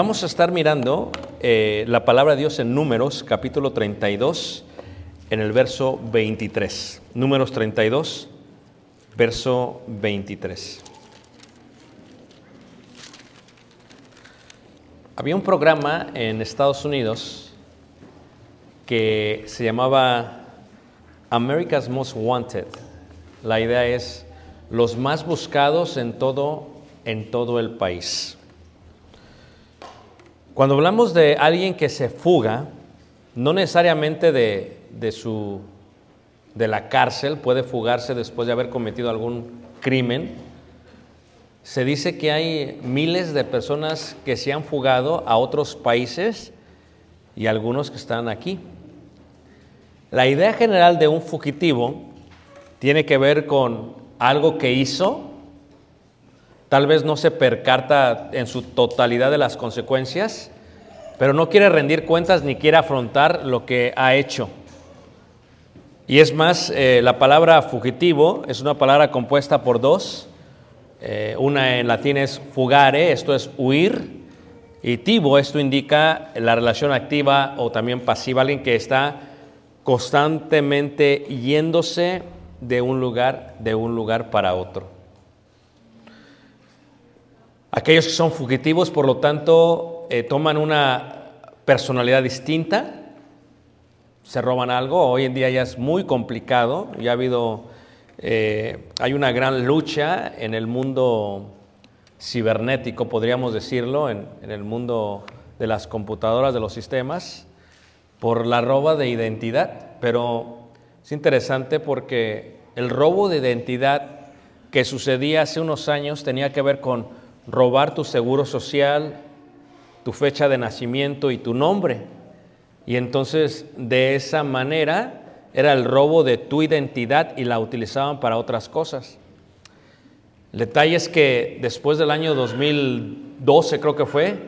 vamos a estar mirando eh, la palabra de Dios en Números, capítulo 32, en el verso 23. Números 32, verso 23. Había un programa en Estados Unidos que se llamaba America's Most Wanted. La idea es los más buscados en todo, en todo el país. Cuando hablamos de alguien que se fuga, no necesariamente de, de su, de la cárcel, puede fugarse después de haber cometido algún crimen. Se dice que hay miles de personas que se han fugado a otros países y algunos que están aquí. La idea general de un fugitivo tiene que ver con algo que hizo, tal vez no se percata en su totalidad de las consecuencias, pero no quiere rendir cuentas ni quiere afrontar lo que ha hecho. Y es más, eh, la palabra fugitivo es una palabra compuesta por dos. Eh, una en latín es fugare, esto es huir, y tivo, esto indica la relación activa o también pasiva, alguien que está constantemente yéndose de un lugar, de un lugar para otro. Aquellos que son fugitivos, por lo tanto, eh, toman una personalidad distinta, se roban algo. Hoy en día ya es muy complicado, ya ha habido, eh, hay una gran lucha en el mundo cibernético, podríamos decirlo, en, en el mundo de las computadoras, de los sistemas, por la roba de identidad. Pero es interesante porque el robo de identidad que sucedía hace unos años tenía que ver con robar tu seguro social, tu fecha de nacimiento y tu nombre. Y entonces de esa manera era el robo de tu identidad y la utilizaban para otras cosas. El detalle es que después del año 2012 creo que fue,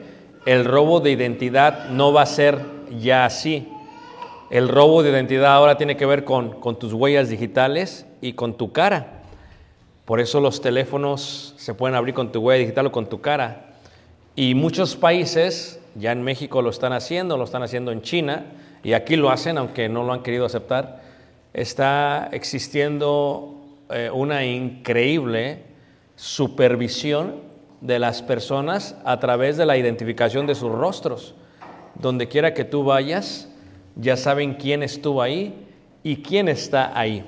el robo de identidad no va a ser ya así. El robo de identidad ahora tiene que ver con, con tus huellas digitales y con tu cara. Por eso los teléfonos se pueden abrir con tu huella digital o con tu cara. Y muchos países, ya en México lo están haciendo, lo están haciendo en China, y aquí lo hacen, aunque no lo han querido aceptar, está existiendo eh, una increíble supervisión de las personas a través de la identificación de sus rostros. Donde quiera que tú vayas, ya saben quién estuvo ahí y quién está ahí.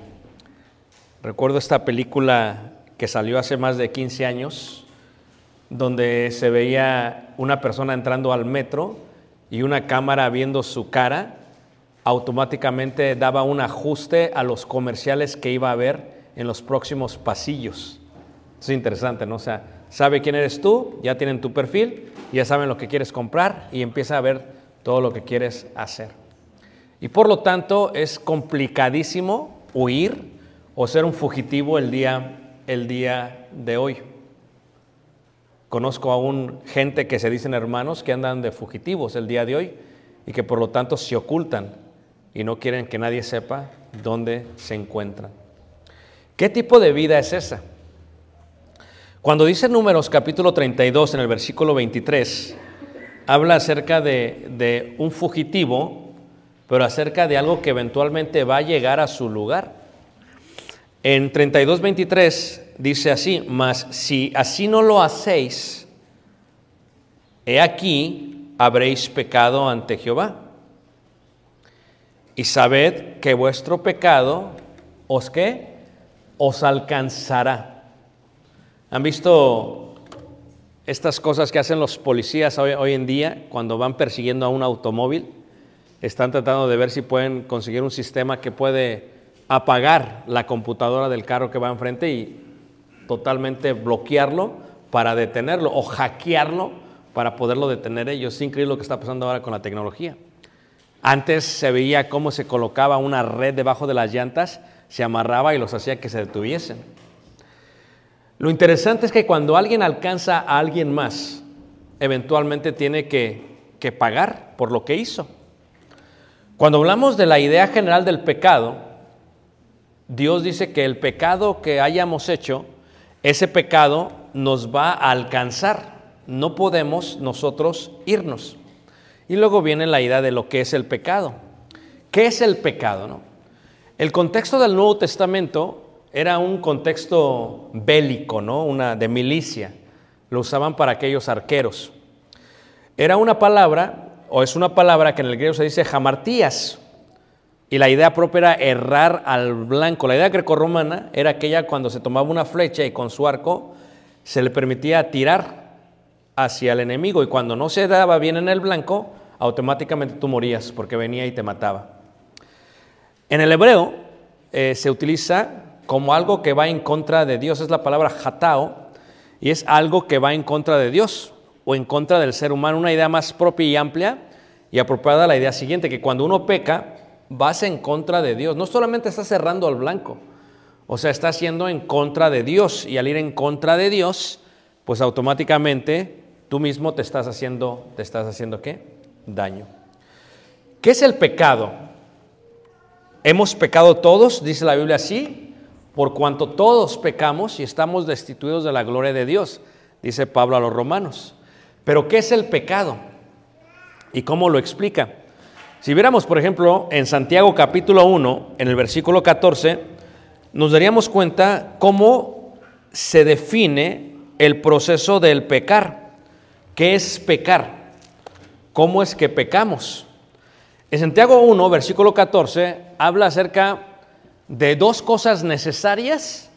Recuerdo esta película que salió hace más de 15 años, donde se veía una persona entrando al metro y una cámara viendo su cara, automáticamente daba un ajuste a los comerciales que iba a haber en los próximos pasillos. Es interesante, ¿no? O sea, sabe quién eres tú, ya tienen tu perfil, ya saben lo que quieres comprar y empieza a ver todo lo que quieres hacer. Y por lo tanto es complicadísimo huir o ser un fugitivo el día, el día de hoy. Conozco aún gente que se dicen hermanos que andan de fugitivos el día de hoy y que por lo tanto se ocultan y no quieren que nadie sepa dónde se encuentran. ¿Qué tipo de vida es esa? Cuando dice Números capítulo 32 en el versículo 23, habla acerca de, de un fugitivo, pero acerca de algo que eventualmente va a llegar a su lugar. En 32.23 dice así, mas si así no lo hacéis, he aquí habréis pecado ante Jehová. Y sabed que vuestro pecado os qué? Os alcanzará. ¿Han visto estas cosas que hacen los policías hoy, hoy en día cuando van persiguiendo a un automóvil? Están tratando de ver si pueden conseguir un sistema que puede apagar la computadora del carro que va enfrente y totalmente bloquearlo para detenerlo o hackearlo para poderlo detener ellos. Es increíble lo que está pasando ahora con la tecnología. Antes se veía cómo se colocaba una red debajo de las llantas, se amarraba y los hacía que se detuviesen. Lo interesante es que cuando alguien alcanza a alguien más, eventualmente tiene que, que pagar por lo que hizo. Cuando hablamos de la idea general del pecado, Dios dice que el pecado que hayamos hecho, ese pecado nos va a alcanzar. No podemos nosotros irnos. Y luego viene la idea de lo que es el pecado. ¿Qué es el pecado? No? El contexto del Nuevo Testamento era un contexto bélico, ¿no? Una de milicia. Lo usaban para aquellos arqueros. Era una palabra, o es una palabra que en el griego se dice jamartías, y la idea propia era errar al blanco. La idea grecorromana era aquella cuando se tomaba una flecha y con su arco se le permitía tirar hacia el enemigo y cuando no se daba bien en el blanco, automáticamente tú morías porque venía y te mataba. En el hebreo eh, se utiliza como algo que va en contra de Dios, es la palabra hatao, y es algo que va en contra de Dios o en contra del ser humano, una idea más propia y amplia y apropiada a la idea siguiente, que cuando uno peca, vas en contra de Dios. No solamente estás cerrando al blanco, o sea, estás yendo en contra de Dios. Y al ir en contra de Dios, pues automáticamente tú mismo te estás haciendo, ¿te estás haciendo qué? Daño. ¿Qué es el pecado? Hemos pecado todos, dice la Biblia así, por cuanto todos pecamos y estamos destituidos de la gloria de Dios, dice Pablo a los romanos. Pero ¿qué es el pecado? ¿Y cómo lo explica? Si viéramos, por ejemplo, en Santiago capítulo 1, en el versículo 14, nos daríamos cuenta cómo se define el proceso del pecar. ¿Qué es pecar? ¿Cómo es que pecamos? En Santiago 1, versículo 14, habla acerca de dos cosas necesarias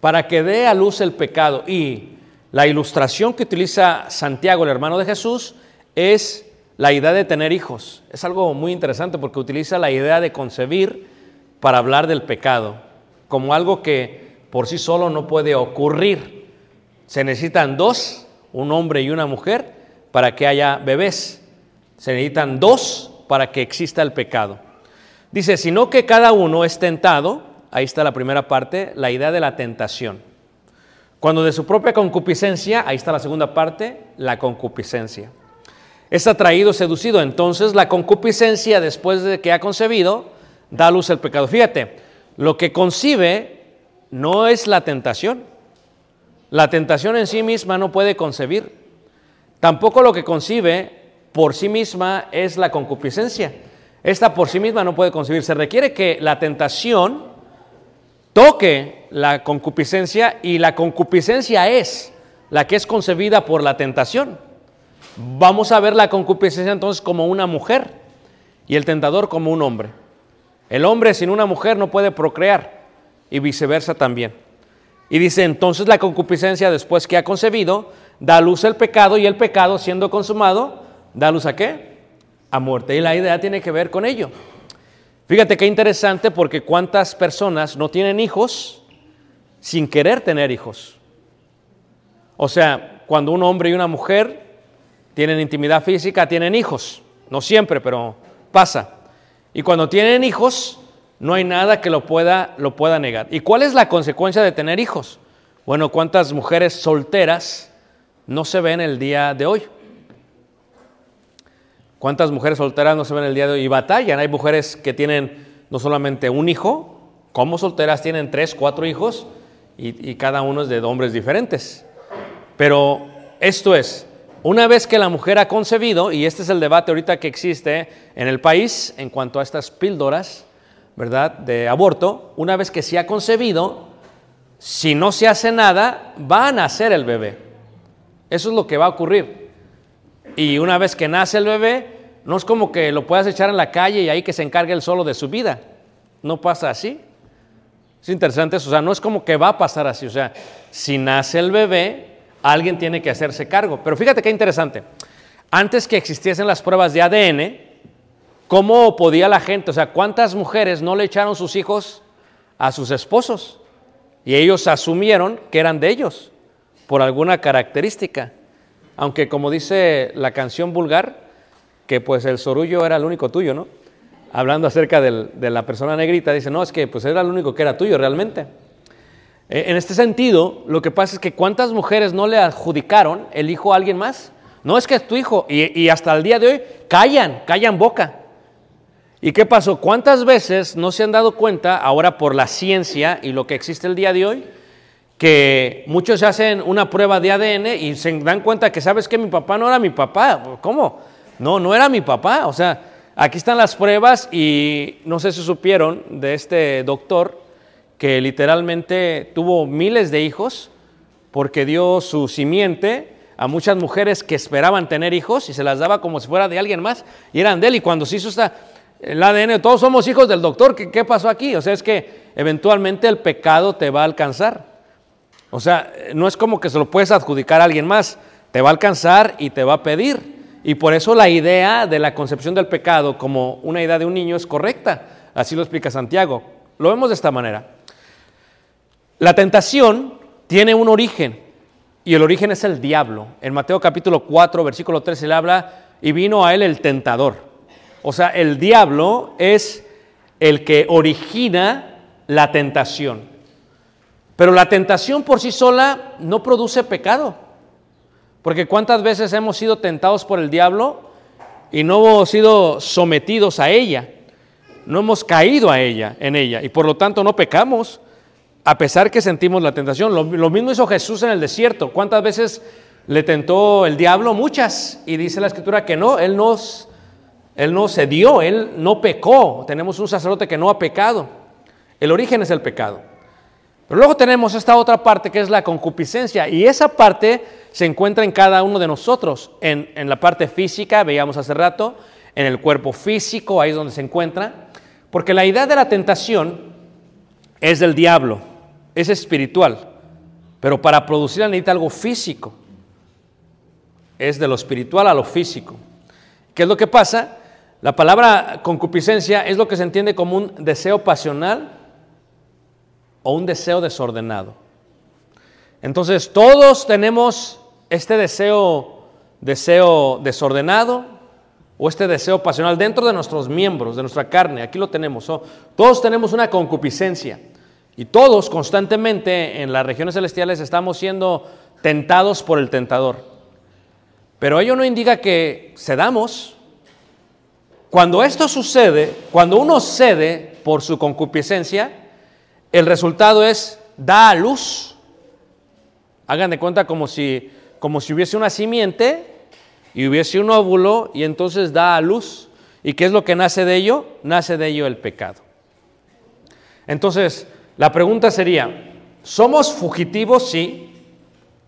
para que dé a luz el pecado. Y la ilustración que utiliza Santiago, el hermano de Jesús, es la idea de tener hijos. Es algo muy interesante porque utiliza la idea de concebir para hablar del pecado, como algo que por sí solo no puede ocurrir. Se necesitan dos, un hombre y una mujer, para que haya bebés. Se necesitan dos para que exista el pecado. Dice, sino que cada uno es tentado, ahí está la primera parte, la idea de la tentación. Cuando de su propia concupiscencia, ahí está la segunda parte, la concupiscencia. Es atraído, seducido. Entonces la concupiscencia, después de que ha concebido, da luz el pecado. Fíjate, lo que concibe no es la tentación. La tentación en sí misma no puede concebir. Tampoco lo que concibe por sí misma es la concupiscencia. Esta por sí misma no puede concebir. Se requiere que la tentación toque la concupiscencia y la concupiscencia es la que es concebida por la tentación. Vamos a ver la concupiscencia entonces como una mujer y el tentador como un hombre. El hombre sin una mujer no puede procrear y viceversa también. Y dice, entonces la concupiscencia después que ha concebido, da luz el pecado y el pecado siendo consumado, da luz a qué? A muerte. Y la idea tiene que ver con ello. Fíjate qué interesante porque cuántas personas no tienen hijos sin querer tener hijos. O sea, cuando un hombre y una mujer tienen intimidad física, tienen hijos. No siempre, pero pasa. Y cuando tienen hijos, no hay nada que lo pueda, lo pueda negar. ¿Y cuál es la consecuencia de tener hijos? Bueno, ¿cuántas mujeres solteras no se ven el día de hoy? ¿Cuántas mujeres solteras no se ven el día de hoy y batallan? Hay mujeres que tienen no solamente un hijo, como solteras tienen tres, cuatro hijos y, y cada uno es de hombres diferentes. Pero esto es, una vez que la mujer ha concebido, y este es el debate ahorita que existe en el país en cuanto a estas píldoras, ¿verdad?, de aborto, una vez que se ha concebido, si no se hace nada, va a nacer el bebé. Eso es lo que va a ocurrir. Y una vez que nace el bebé, no es como que lo puedas echar en la calle y ahí que se encargue él solo de su vida. No pasa así. Es interesante eso. O sea, no es como que va a pasar así. O sea, si nace el bebé, alguien tiene que hacerse cargo. Pero fíjate qué interesante. Antes que existiesen las pruebas de ADN, ¿cómo podía la gente? O sea, ¿cuántas mujeres no le echaron sus hijos a sus esposos? Y ellos asumieron que eran de ellos por alguna característica. Aunque como dice la canción vulgar, que pues el sorullo era el único tuyo, ¿no? Hablando acerca del- de la persona negrita, dice, no, es que pues era el único que era tuyo realmente. Eh, En este sentido, lo que pasa es que cuántas mujeres no le adjudicaron el hijo a alguien más. No es que es tu hijo. Y, y hasta el día de hoy callan, callan boca. ¿Y qué pasó? ¿Cuántas veces no se han dado cuenta ahora por la ciencia y lo que existe el día de hoy? Que muchos hacen una prueba de ADN y se dan cuenta que, ¿sabes que Mi papá no era mi papá. ¿Cómo? No, no era mi papá. O sea, aquí están las pruebas y no sé si supieron de este doctor que literalmente tuvo miles de hijos porque dio su simiente a muchas mujeres que esperaban tener hijos y se las daba como si fuera de alguien más y eran de él. Y cuando se hizo esta, el ADN, todos somos hijos del doctor, ¿qué, qué pasó aquí? O sea, es que eventualmente el pecado te va a alcanzar. O sea, no es como que se lo puedes adjudicar a alguien más, te va a alcanzar y te va a pedir. Y por eso la idea de la concepción del pecado como una idea de un niño es correcta. Así lo explica Santiago. Lo vemos de esta manera. La tentación tiene un origen y el origen es el diablo. En Mateo capítulo 4, versículo 13 le habla y vino a él el tentador. O sea, el diablo es el que origina la tentación. Pero la tentación por sí sola no produce pecado. Porque cuántas veces hemos sido tentados por el diablo y no hemos sido sometidos a ella. No hemos caído a ella, en ella, y por lo tanto no pecamos, a pesar que sentimos la tentación. Lo, mismo hizo Jesús en el desierto. ¿Cuántas veces le tentó el diablo? Muchas. Y dice la escritura que no, él no, él no cedió, él no pecó. Tenemos un sacerdote que no ha pecado. El origen es el pecado. Pero luego tenemos esta otra parte que es la concupiscencia y esa parte se encuentra en cada uno de nosotros, en, en, la parte física, veíamos hace rato, en el cuerpo físico, ahí es donde se encuentra, porque la idea de la tentación es del diablo, es espiritual, pero para producirla necesita algo físico, es de lo espiritual a lo físico. ¿Qué es lo que pasa? La palabra concupiscencia es lo que se entiende como un deseo pasional o un deseo desordenado. Entonces, todos tenemos este deseo, deseo desordenado o este deseo pasional dentro de nuestros miembros, de nuestra carne. Aquí lo tenemos. Todos tenemos una concupiscencia y todos constantemente en las regiones celestiales estamos siendo tentados por el tentador. Pero ello no indica que cedamos. Cuando esto sucede, cuando uno cede por su concupiscencia, el resultado es da a luz. Hagan de cuenta como si, como si hubiese una simiente y hubiese un óvulo y entonces da a luz. ¿Y qué es lo que nace de ello? Nace de ello el pecado. Entonces, la pregunta sería, ¿somos fugitivos? Sí,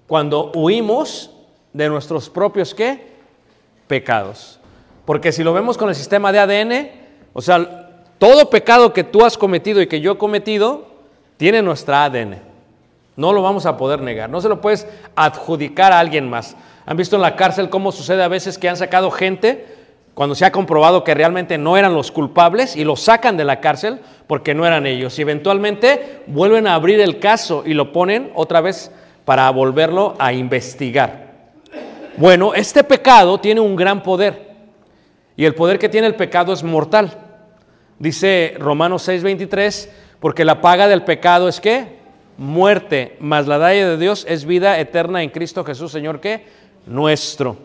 cuando huimos de nuestros propios qué? Pecados. Porque si lo vemos con el sistema de ADN, o sea, todo pecado que tú has cometido y que yo he cometido, tiene nuestra ADN. No lo vamos a poder negar. No se lo puedes adjudicar a alguien más. ¿Han visto en la cárcel cómo sucede a veces que han sacado gente cuando se ha comprobado que realmente no eran los culpables y los sacan de la cárcel porque no eran ellos? Y eventualmente vuelven a abrir el caso y lo ponen otra vez para volverlo a investigar. Bueno, este pecado tiene un gran poder. Y el poder que tiene el pecado es mortal. Dice Romanos 6:23, porque la paga del pecado es que muerte, mas la daya de Dios es vida eterna en Cristo Jesús, Señor, que nuestro.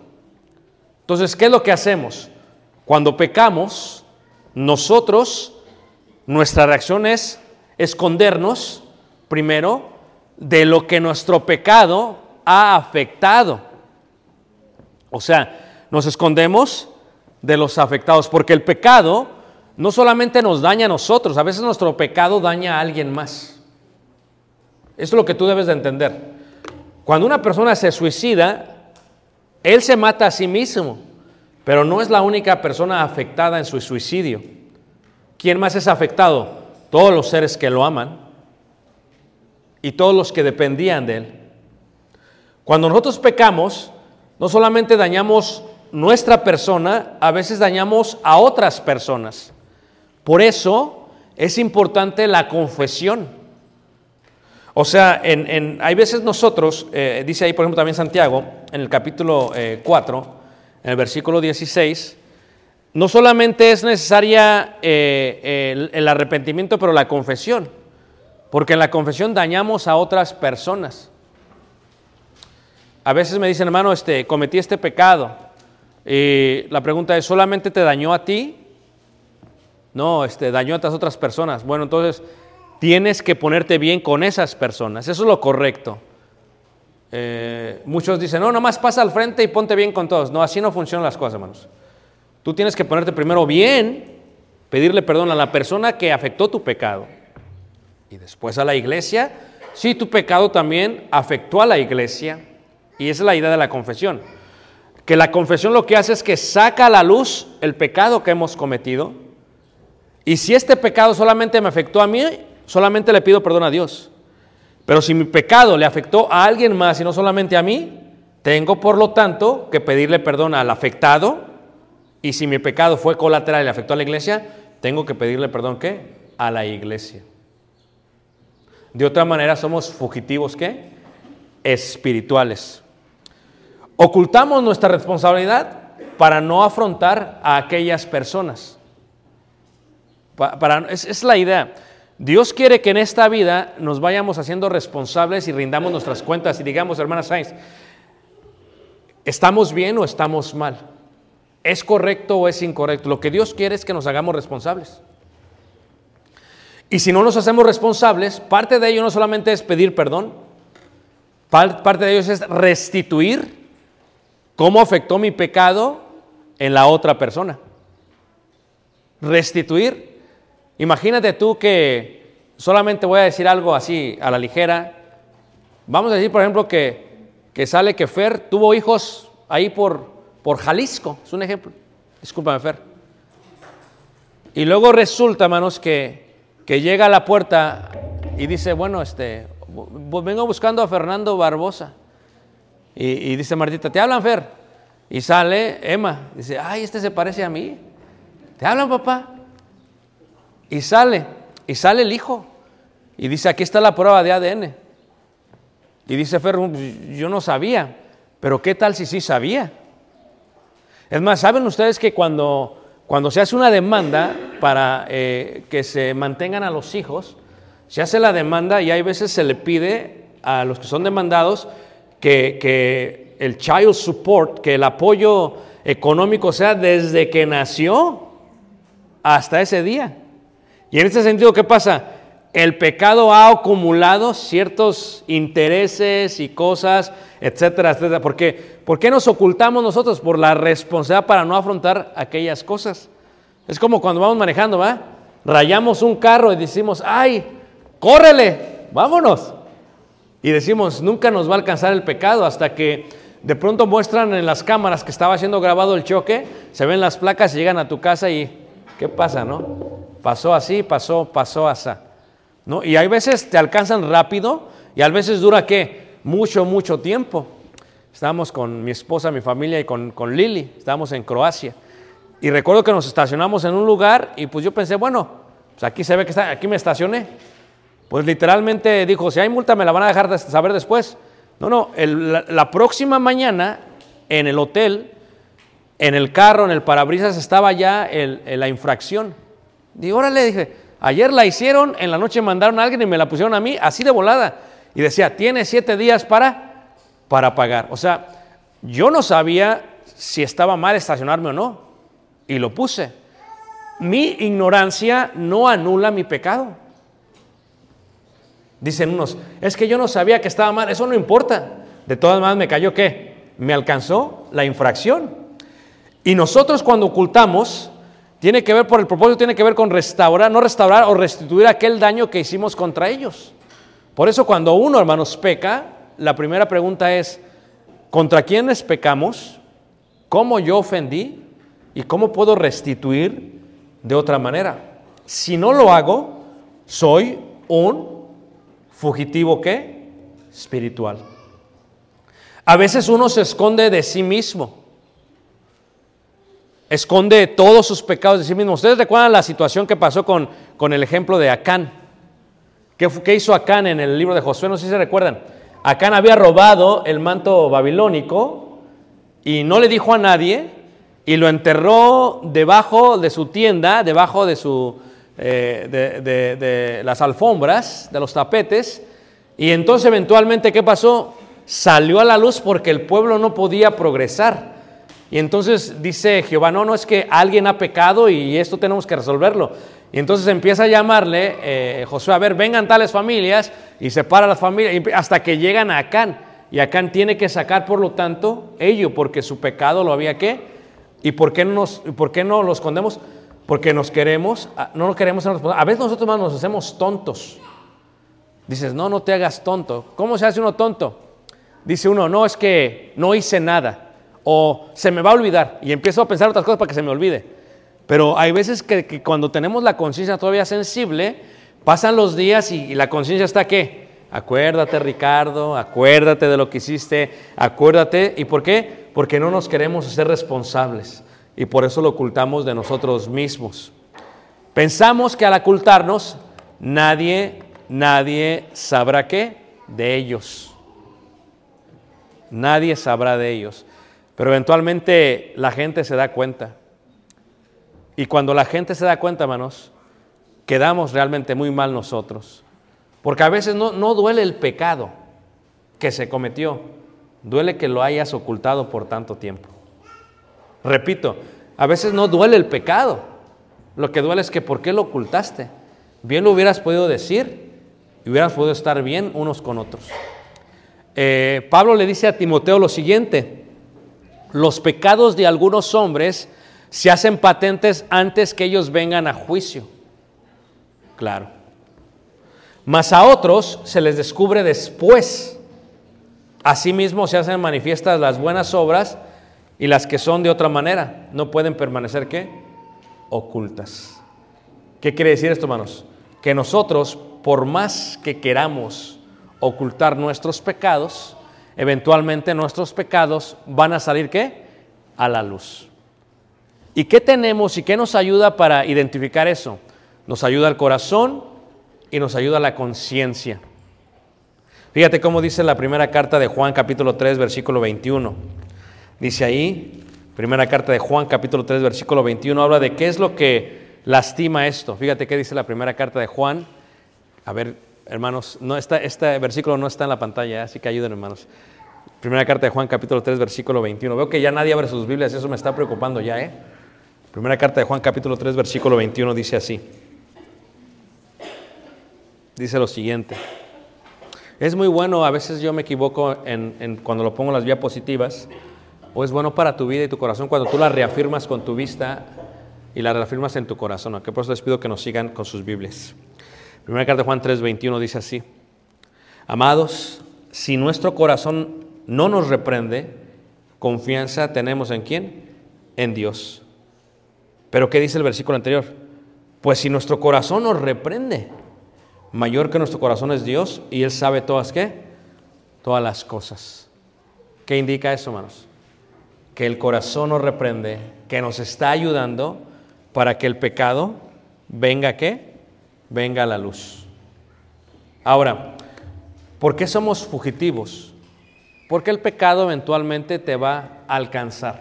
Entonces, ¿qué es lo que hacemos? Cuando pecamos, nosotros, nuestra reacción es escondernos, primero, de lo que nuestro pecado ha afectado. O sea, nos escondemos de los afectados, porque el pecado no solamente nos daña a nosotros, a veces nuestro pecado daña a alguien más. Es lo que tú debes de entender. Cuando una persona se suicida, él se mata a sí mismo, pero no es la única persona afectada en su suicidio. ¿Quién más es afectado? Todos los seres que lo aman y todos los que dependían de él. Cuando nosotros pecamos, no solamente dañamos nuestra persona, a veces dañamos a otras personas. Por eso es importante la confesión. O sea, hay veces nosotros, eh, dice ahí por ejemplo también Santiago, en el capítulo eh, 4, en el versículo 16, no solamente es necesaria eh, el, arrepentimiento, pero la confesión, porque en la confesión dañamos a otras personas. A veces me dicen, hermano, este, cometí este pecado. Y la pregunta es, ¿solamente te dañó a ti? No, este, dañó a otras otras personas. Bueno, entonces tienes que ponerte bien con esas personas. Eso es lo correcto. Eh, muchos dicen, no, nomás pasa al frente y ponte bien con todos. No, así no funcionan las cosas, hermanos. Tú tienes que ponerte primero bien, pedirle perdón a la persona que afectó tu pecado. Y después a la iglesia. Sí, tu pecado también afectó a la iglesia. Y esa es la idea de la confesión. Que la confesión lo que hace es que saca a la luz el pecado que hemos cometido. Y si este pecado solamente me afectó a mí, solamente le pido perdón a Dios. Pero si mi pecado le afectó a alguien más y no solamente a mí, tengo por lo tanto que pedirle perdón al afectado. Y si mi pecado fue colateral y le afectó a la iglesia, tengo que pedirle perdón ¿qué? A la iglesia. De otra manera somos fugitivos ¿qué? Espirituales. Ocultamos nuestra responsabilidad para no afrontar a aquellas personas. Pa- Para, es, es la idea. Dios quiere que en esta vida nos vayamos haciendo responsables y rindamos nuestras cuentas y digamos, hermana Sainz, ¿estamos bien o estamos mal? ¿Es correcto o es incorrecto? Lo que Dios quiere es que nos hagamos responsables. Y si no nos hacemos responsables, parte de ello no solamente es pedir perdón, par- parte de ello es restituir cómo afectó mi pecado en la otra persona. Restituir. Imagínate tú que solamente voy a decir algo así a la ligera. Vamos a decir, por ejemplo, que, que sale que Fer tuvo hijos ahí por, por Jalisco. Es un ejemplo. Discúlpame, Fer. Y luego resulta, hermanos, que, que llega a la puerta y dice, bueno, este, vengo buscando a Fernando Barbosa. Y, y dice Martita, ¿te hablan, Fer? Y sale Emma, dice, ay, este se parece a mí. ¿Te hablan, papá? Y sale, y sale el hijo. Y dice, aquí está la prueba de ADN. Y dice Fer, yo no sabía, pero ¿qué tal si sí sabía? Es más, ¿saben ustedes que cuando, cuando se hace una demanda para eh, que se mantengan a los hijos, se hace la demanda y hay veces se le pide a los que son demandados que, que el child support, que el apoyo económico sea desde que nació hasta ese día. Y en ese sentido, ¿qué pasa? El pecado ha acumulado ciertos intereses y cosas, etcétera, etcétera. ¿Por qué? ¿Por qué nos ocultamos nosotros? Por la responsabilidad para no afrontar aquellas cosas. Es como cuando vamos manejando, ¿va? Rayamos un carro y decimos, ¡ay! ¡Córrele! ¡Vámonos! Y decimos, nunca nos va a alcanzar el pecado hasta que de pronto muestran en las cámaras que estaba siendo grabado el choque, se ven las placas llegan a tu casa y ¿qué pasa, no? Pasó así, pasó, pasó así. ¿No? Y hay veces te alcanzan rápido Y a veces dura qué? Mucho, mucho tiempo. Estábamos con mi esposa, mi familia y con, con Lili, estábamos en Croacia. Y recuerdo que nos estacionamos en un lugar y pues yo pensé, bueno, pues aquí se ve que está, aquí me estacioné. Pues literalmente dijo, si hay multa me la van a dejar de saber después. No, no, la, próxima mañana en el hotel, en el carro, en el parabrisas estaba ya la infracción. Digo, órale, dije, ayer la hicieron, en la noche mandaron a alguien y me la pusieron a mí, así de volada. Y decía, tiene siete días para, para pagar. O sea, yo no sabía si estaba mal estacionarme o no. Y lo puse. Mi ignorancia no anula mi pecado. Dicen unos, es que yo no sabía que estaba mal, eso no importa. De todas maneras me cayó qué? Me alcanzó la infracción. Y nosotros cuando ocultamos, tiene que ver por el propósito, tiene que ver con restaurar, no restaurar o restituir aquel daño que hicimos contra ellos. Por eso cuando uno, hermanos, peca, la primera pregunta es, ¿contra quiénes pecamos? ¿Cómo yo ofendí? ¿Y cómo puedo restituir de otra manera? Si no lo hago, soy un fugitivo qué? Espiritual. A veces uno se esconde de sí mismo. Esconde todos sus pecados de sí mismo. Ustedes recuerdan la situación que pasó con, con el ejemplo de Acán. ¿Qué, hizo Acán en el libro de Josué? No sé si se recuerdan. Acán había robado el manto babilónico y no le dijo a nadie y lo enterró debajo de su tienda, debajo de, su, eh, de, de- de las alfombras, de los tapetes. Y entonces eventualmente, ¿qué pasó? Salió a la luz porque el pueblo no podía progresar. Y entonces dice Jehová, no, no es que alguien ha pecado y esto tenemos que resolverlo. Y entonces empieza a llamarle eh, Josué, a ver, vengan tales familias y separa las familias hasta que llegan a Acán. Y Acán tiene que sacar, por lo tanto, ello, porque su pecado lo había que. ¿Y por qué no, nos, por qué no lo escondemos? Porque nos queremos, ah, no lo queremos. A veces nosotros más nos hacemos tontos. Dices, no, no te hagas tonto. ¿Cómo se hace uno tonto? Dice uno, no, es que no hice nada. O se me va a olvidar. Y empiezo a pensar otras cosas para que se me olvide. Pero hay veces que, cuando tenemos la conciencia todavía sensible, pasan los días y, la conciencia está qué? Acuérdate, Ricardo, acuérdate de lo que hiciste, acuérdate. ¿Y por qué? Porque no nos queremos ser responsables. Y por eso lo ocultamos de nosotros mismos. Pensamos que al ocultarnos, nadie, nadie sabrá qué de ellos. Nadie sabrá de ellos. Pero eventualmente la gente se da cuenta. Y cuando la gente se da cuenta, hermanos, quedamos realmente muy mal nosotros. Porque a veces no, no duele el pecado que se cometió, duele que lo hayas ocultado por tanto tiempo. Repito, a veces no duele el pecado, lo que duele es que ¿por qué lo ocultaste? Bien lo hubieras podido decir y hubieras podido estar bien unos con otros. Eh, Pablo le dice a Timoteo lo siguiente, los pecados de algunos hombres se hacen patentes antes que ellos vengan a juicio. Claro. Mas a otros se les descubre después. Asimismo se hacen manifiestas las buenas obras y las que son de otra manera. No pueden permanecer qué? Ocultas. ¿Qué quiere decir esto, hermanos? Que nosotros, por más que queramos ocultar nuestros pecados, eventualmente nuestros pecados van a salir qué? A la luz. ¿Y qué tenemos y qué nos ayuda para identificar eso? Nos ayuda el corazón y nos ayuda la conciencia. Fíjate cómo dice la primera carta de Juan capítulo 3 versículo 21. Dice ahí, primera carta de Juan capítulo 3 versículo 21, habla de qué es lo que lastima esto. Fíjate qué dice la primera carta de Juan. A ver, hermanos, no está, este versículo no está en la pantalla, así que ayuden hermanos. Primera carta de Juan capítulo 3 versículo 21. Veo que ya nadie abre sus Biblias, eso me está preocupando ya, ¿eh? Primera carta de Juan capítulo 3 versículo 21 dice así. Dice lo siguiente. Es muy bueno, a veces yo me equivoco en, cuando lo pongo en las diapositivas, o es bueno para tu vida y tu corazón cuando tú la reafirmas con tu vista y la reafirmas en tu corazón. ¿ok? Por eso les pido que nos sigan con sus Biblias. Primera carta de Juan 3, 21 dice así. Amados, si nuestro corazón no nos reprende, confianza tenemos en quién? En Dios. Pero ¿qué dice el versículo anterior? Pues si nuestro corazón nos reprende, Mayor que nuestro corazón es Dios y Él sabe todas qué? Todas las cosas. ¿Qué indica eso, hermanos? Que el corazón nos reprende, que nos está ayudando para que el pecado venga qué? Venga a la luz. Ahora, ¿por qué somos fugitivos? Porque el pecado eventualmente te va a alcanzar.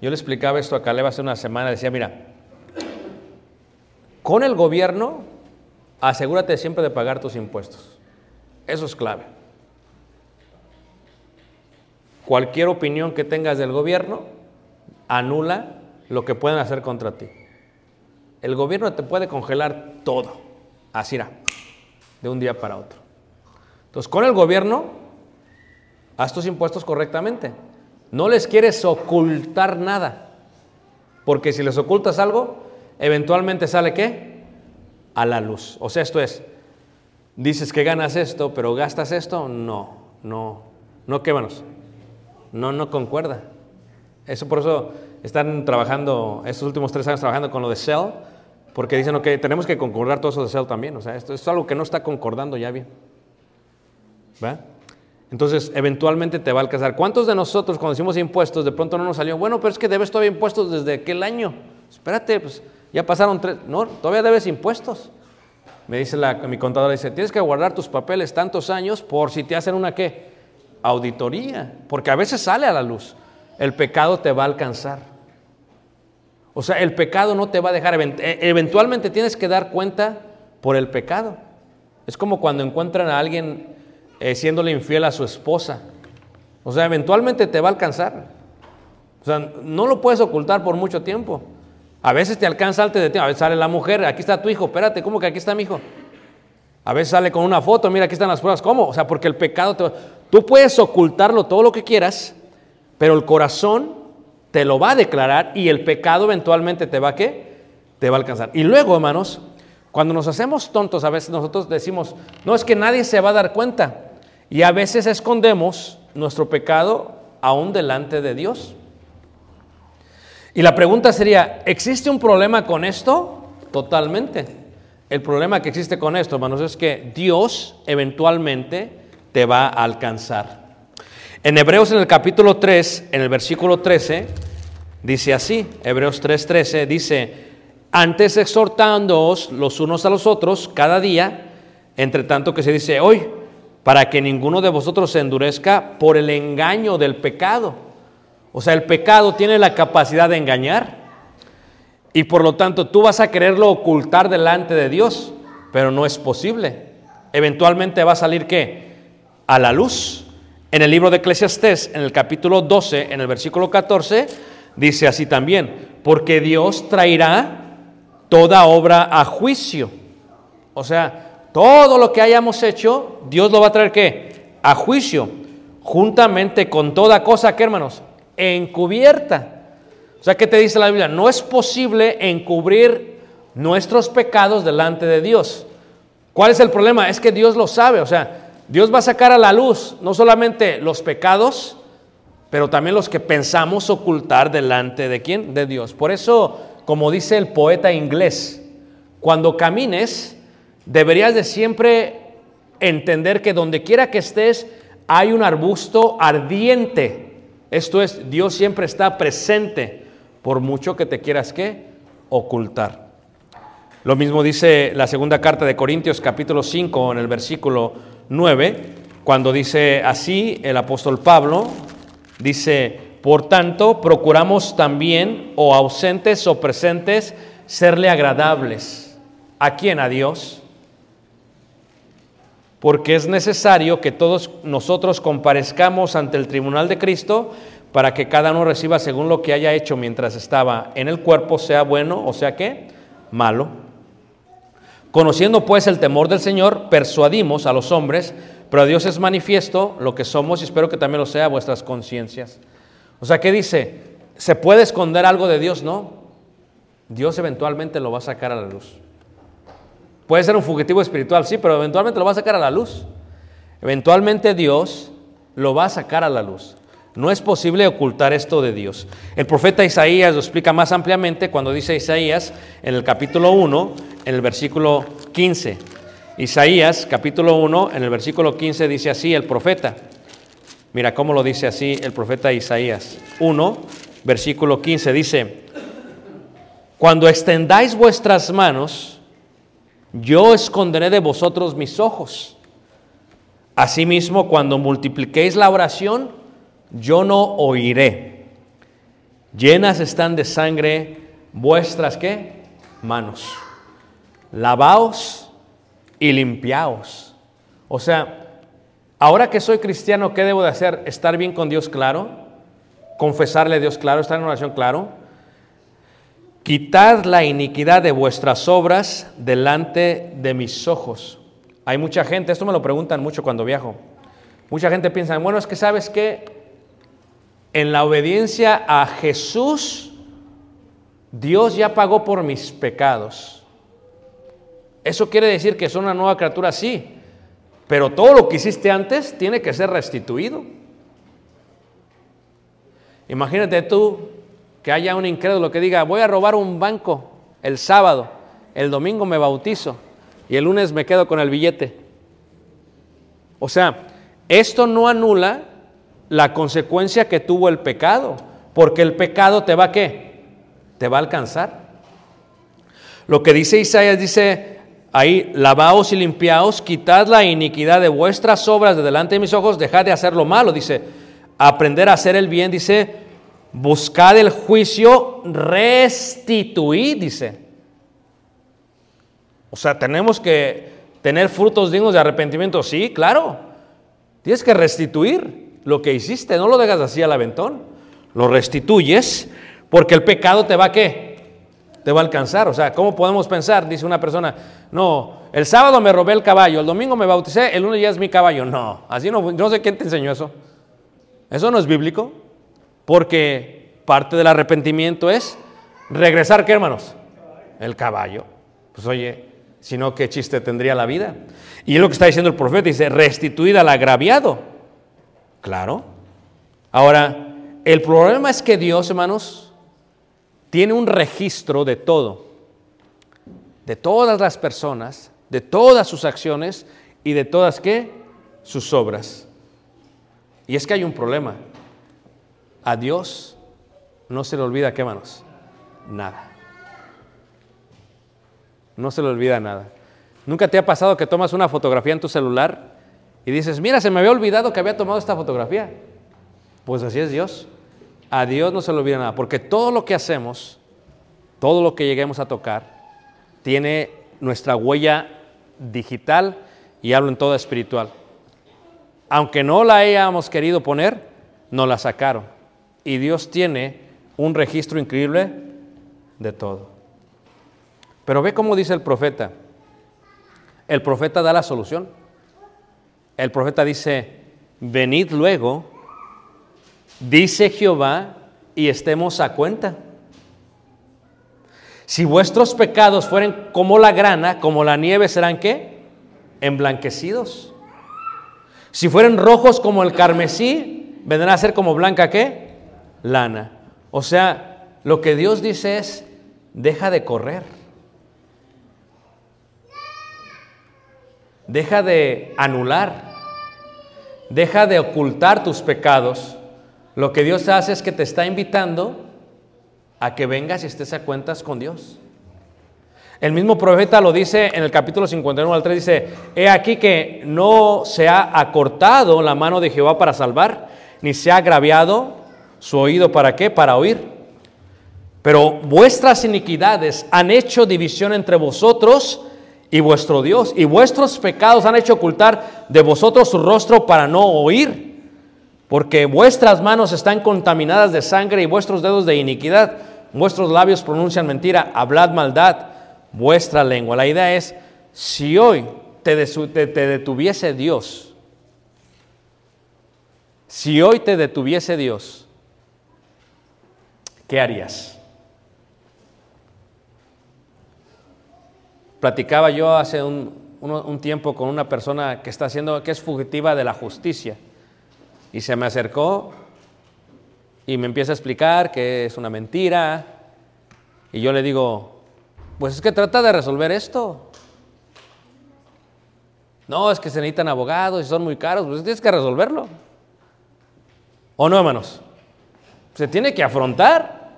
Yo le explicaba esto a Caleb hace una semana, decía, mira, con el gobierno, asegúrate siempre de pagar tus impuestos. Eso es clave. Cualquier opinión que tengas del gobierno anula lo que pueden hacer contra ti. El gobierno te puede congelar todo, así era, de un día para otro. Entonces, con el gobierno, haz tus impuestos correctamente. No les quieres ocultar nada, porque si les ocultas algo, eventualmente sale qué? A la luz. O sea, esto es, dices que ganas esto, pero gastas esto, no, no, no, ¿qué manos? No, no concuerda. Eso por eso están trabajando, estos últimos tres años trabajando con lo de Shell, porque dicen, ok, tenemos que concordar todo eso de Shell también. O sea, esto es algo que no está concordando ya bien. ¿Va? Entonces, eventualmente te va a alcanzar. ¿Cuántos de nosotros cuando hicimos impuestos de pronto no nos salió? Bueno, pero es que debes todavía impuestos desde aquel año. Espérate, pues ya pasaron tres. No, todavía debes impuestos. Me dice mi contadora, dice, tienes que guardar tus papeles tantos años por si te hacen una qué? Auditoría. Porque a veces sale a la luz. El pecado te va a alcanzar. O sea, el pecado no te va a dejar. e, Eventualmente tienes que dar cuenta por el pecado. Es como cuando encuentran a alguien eh, siéndole infiel a su esposa. O sea, eventualmente te va a alcanzar. O sea, no lo puedes ocultar por mucho tiempo. A veces te alcanza antes de ti. A veces sale la mujer, aquí está tu hijo, espérate, ¿cómo que aquí está mi hijo? A veces sale con una foto, mira, aquí están las pruebas. ¿Cómo? O sea, porque el pecado te va... Tú puedes ocultarlo todo lo que quieras, pero el corazón te lo va a declarar y el pecado eventualmente te va qué? Te va a alcanzar. Y luego, hermanos, cuando nos hacemos tontos, a veces nosotros decimos, no es que nadie se va a dar cuenta. Y a veces escondemos nuestro pecado aún delante de Dios. Y la pregunta sería, ¿existe un problema con esto? Totalmente. El problema que existe con esto, hermanos, es que Dios eventualmente te va a alcanzar. En Hebreos en el capítulo 3, en el versículo 13, dice así, Hebreos 3:13, dice, antes exhortándoos los unos a los otros cada día, entre tanto que se dice hoy, para que ninguno de vosotros se endurezca por el engaño del pecado. O sea, el pecado tiene la capacidad de engañar y por lo tanto tú vas a quererlo ocultar delante de Dios, pero no es posible. Eventualmente va a salir qué? A la luz. En el libro de Eclesiastés, en el capítulo 12, en el versículo 14, dice así también, porque Dios traerá toda obra a juicio. O sea, todo lo que hayamos hecho, Dios lo va a traer qué? A juicio, juntamente con toda cosa que, hermanos, encubierta. O sea, ¿qué te dice la Biblia? No es posible encubrir nuestros pecados delante de Dios. ¿Cuál es el problema? Es que Dios lo sabe. O sea, Dios va a sacar a la luz no solamente los pecados, pero también los que pensamos ocultar delante de quién? De Dios. Por eso, como dice el poeta inglés, cuando camines, deberías de siempre entender que donde quiera que estés, hay un arbusto ardiente esto es, Dios siempre está presente por mucho que te quieras que ocultar. Lo mismo dice la segunda carta de Corintios capítulo 5 en el versículo 9, cuando dice así el apóstol Pablo, dice, por tanto, procuramos también, o ausentes o presentes, serle agradables. ¿A quién? A Dios porque es necesario que todos nosotros comparezcamos ante el tribunal de Cristo para que cada uno reciba según lo que haya hecho mientras estaba en el cuerpo, sea bueno o sea que malo. Conociendo pues el temor del Señor, persuadimos a los hombres, pero a Dios es manifiesto lo que somos y espero que también lo sea vuestras conciencias. O sea, ¿qué dice? ¿Se puede esconder algo de Dios? No. Dios eventualmente lo va a sacar a la luz. Puede ser un fugitivo espiritual, sí, pero eventualmente lo va a sacar a la luz. Eventualmente Dios lo va a sacar a la luz. No es posible ocultar esto de Dios. El profeta Isaías lo explica más ampliamente cuando dice Isaías en el capítulo 1, en el versículo 15. Isaías, capítulo 1, en el versículo 15 dice así el profeta. Mira cómo lo dice así el profeta Isaías. 1, versículo 15 dice, cuando extendáis vuestras manos, yo esconderé de vosotros mis ojos. Asimismo, cuando multipliquéis la oración, yo no oiré. Llenas están de sangre vuestras qué? Manos. Lavaos y limpiaos. O sea, ahora que soy cristiano, ¿qué debo de hacer? Estar bien con Dios claro, confesarle a Dios claro, estar en oración claro. Quitad la iniquidad de vuestras obras delante de mis ojos. Hay mucha gente, esto me lo preguntan mucho cuando viajo. Mucha gente piensa, bueno, es que sabes que en la obediencia a Jesús, Dios ya pagó por mis pecados. Eso quiere decir que es una nueva criatura, sí, pero todo lo que hiciste antes tiene que ser restituido. Imagínate tú que haya un incrédulo que diga, voy a robar un banco el sábado, el domingo me bautizo y el lunes me quedo con el billete. O sea, esto no anula la consecuencia que tuvo el pecado, porque el pecado te va a qué? Te va a alcanzar. Lo que dice Isaías dice ahí, lavaos y limpiaos, quitad la iniquidad de vuestras obras de delante de mis ojos, dejad de hacer lo malo, dice, aprender a hacer el bien, dice, buscad el juicio, restituid, dice. O sea, tenemos que tener frutos dignos de arrepentimiento, sí, claro. Tienes que restituir lo que hiciste, no lo dejas así al aventón, lo restituyes porque el pecado te va a qué? Te va a alcanzar. O sea, ¿cómo podemos pensar? Dice una persona, no, el sábado me robé el caballo, el domingo me bauticé, el lunes ya es mi caballo. No, así no, no sé quién te enseñó eso. Eso no es bíblico, porque parte del arrepentimiento es regresar, ¿qué hermanos? El caballo. Pues oye, si no, ¿qué chiste tendría la vida? Y es lo que está diciendo el profeta, dice, restituida al agraviado. Claro. Ahora, el problema es que Dios, hermanos, tiene un registro de todo, de todas las personas, de todas sus acciones y de todas qué? Sus obras. Y es que hay un problema. A Dios no se le olvida qué, hermanos? Nada. No se le olvida nada. ¿Nunca te ha pasado que tomas una fotografía en tu celular y dices, mira, se me había olvidado que había tomado esta fotografía? Pues así es Dios. A Dios no se le olvida nada, porque todo lo que hacemos, todo lo que lleguemos a tocar, tiene nuestra huella digital y hablo en toda espiritual. Aunque no la hayamos querido poner, nos la sacaron. Y Dios tiene un registro increíble de todo. Pero ve cómo dice el profeta. El profeta da la solución. El profeta dice, venid luego, dice Jehová, y estemos a cuenta. Si vuestros pecados fueren como la grana, como la nieve, serán qué? Emblanquecidos. Si fueren rojos como el carmesí, vendrán a ser como blanca qué? Lana. O sea, lo que Dios dice es, deja de correr. Deja de anular. Deja de ocultar tus pecados. Lo que Dios hace es que te está invitando a que vengas y estés a cuentas con Dios. El mismo profeta lo dice en el capítulo 51 al 3, dice, he aquí que no se ha acortado la mano de Jehová para salvar, ni se ha agraviado su oído para qué, para oír. Pero vuestras iniquidades han hecho división entre vosotros y vuestro Dios, y vuestros pecados han hecho ocultar de vosotros su rostro para no oír, porque vuestras manos están contaminadas de sangre y vuestros dedos de iniquidad, vuestros labios pronuncian mentira, hablad maldad, vuestra lengua. La idea es, si hoy te, te, te detuviese Dios, si hoy te detuviese Dios, ¿qué harías? Platicaba yo hace un, un, tiempo con una persona que está haciendo, que es fugitiva de la justicia. Y se me acercó y me empieza a explicar que es una mentira. Y yo le digo, pues es que trata de resolver esto. No, es que se necesitan abogados y son muy caros, pues tienes que resolverlo. ¿O no, hermanos? Se tiene que afrontar.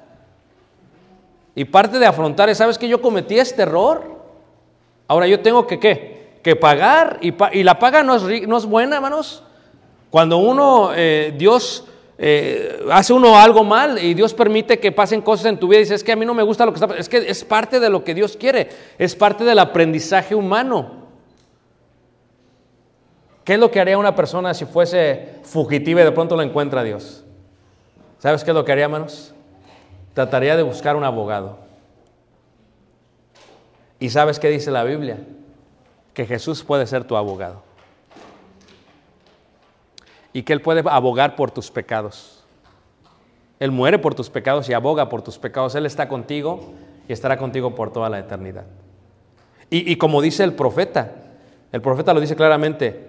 Y parte de afrontar es, ¿sabes que yo cometí este error? Ahora yo tengo que, ¿qué? Que pagar. Y, la paga no es, no es buena, hermanos. Cuando uno, eh, Dios eh, hace uno algo mal y Dios permite que pasen cosas en tu vida y dices, es que a mí no me gusta lo que está pasando. Es que es parte de lo que Dios quiere. Es parte del aprendizaje humano. ¿Qué es lo que haría una persona si fuese fugitiva y de pronto lo encuentra Dios? ¿Sabes qué es lo que haría, hermanos? Trataría de buscar un abogado. ¿Y sabes qué dice la Biblia? Que Jesús puede ser tu abogado. Y que Él puede abogar por tus pecados. Él muere por tus pecados y aboga por tus pecados. Él está contigo y estará contigo por toda la eternidad. Y, como dice el profeta, el profeta lo dice claramente,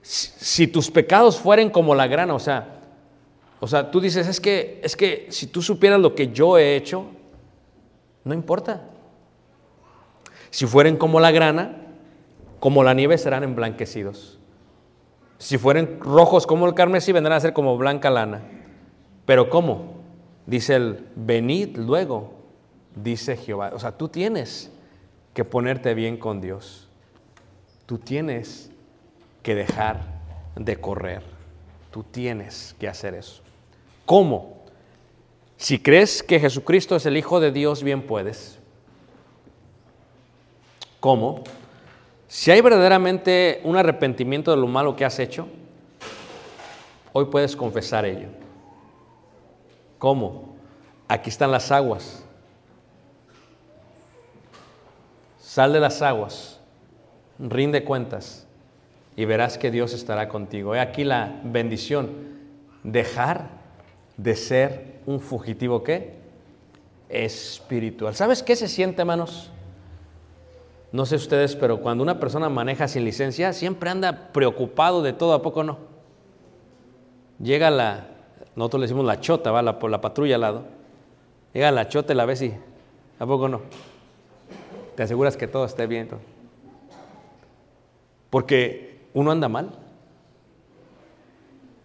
si, si tus pecados fueren como la grana, o sea, o sea, tú dices, es que, es que si tú supieras lo que yo he hecho, no importa. Si fueren como la grana, como la nieve serán emblanquecidos. Si fueren rojos como el carmesí, vendrán a ser como blanca lana. Pero ¿cómo? Dice el, venid luego, dice Jehová. O sea, tú tienes que ponerte bien con Dios. Tú tienes que dejar de correr. Tú tienes que hacer eso. ¿Cómo? Si crees que Jesucristo es el Hijo de Dios, bien puedes. ¿Cómo? Si hay verdaderamente un arrepentimiento de lo malo que has hecho, hoy puedes confesar ello. ¿Cómo? Aquí están las aguas. Sal de las aguas, rinde cuentas y verás que Dios estará contigo. He aquí la bendición, dejar de ser un fugitivo qué? Espiritual. ¿Sabes qué se siente, hermanos? No sé ustedes, pero cuando una persona maneja sin licencia, siempre anda preocupado de todo, ¿a poco no? Llega la, nosotros le decimos la chota, va la, por la patrulla al lado. Llega la chota y la ves y, ¿a poco no? Te aseguras que todo esté bien. Porque uno anda mal.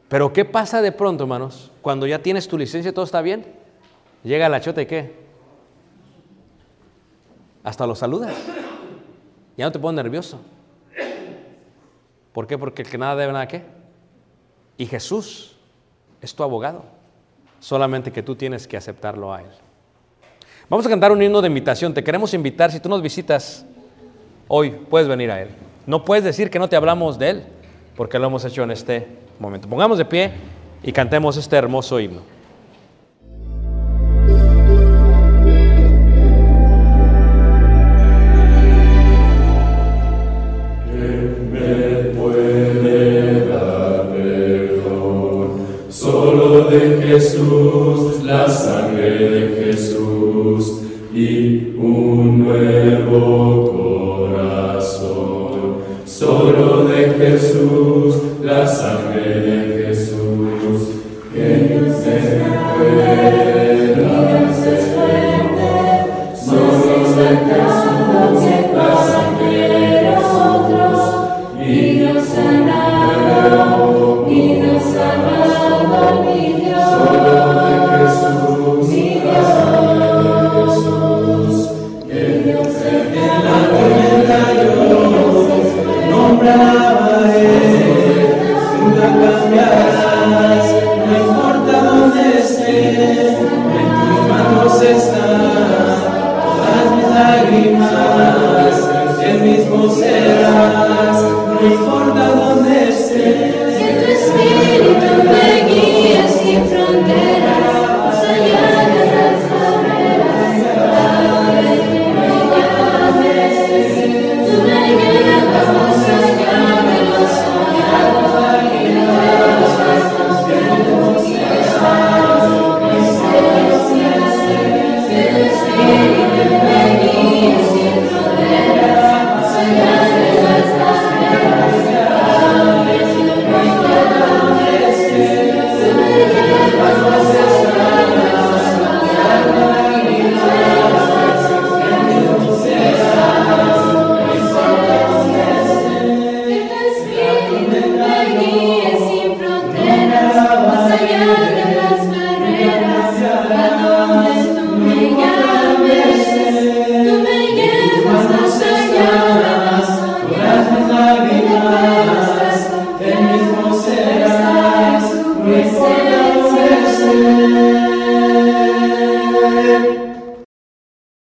Pero ¿qué pasa de pronto, hermanos? Cuando ya tienes tu licencia todo está bien, llega la chota y ¿qué? Hasta lo saludas. Ya no te pones nervioso. ¿Por qué? Porque el que nada debe, nada qué. Y Jesús es tu abogado. Solamente que tú tienes que aceptarlo a Él. Vamos a cantar un himno de invitación. Te queremos invitar. Si tú nos visitas hoy, puedes venir a Él. No puedes decir que no te hablamos de Él, porque lo hemos hecho en este momento. Pongamos de pie y cantemos este hermoso himno.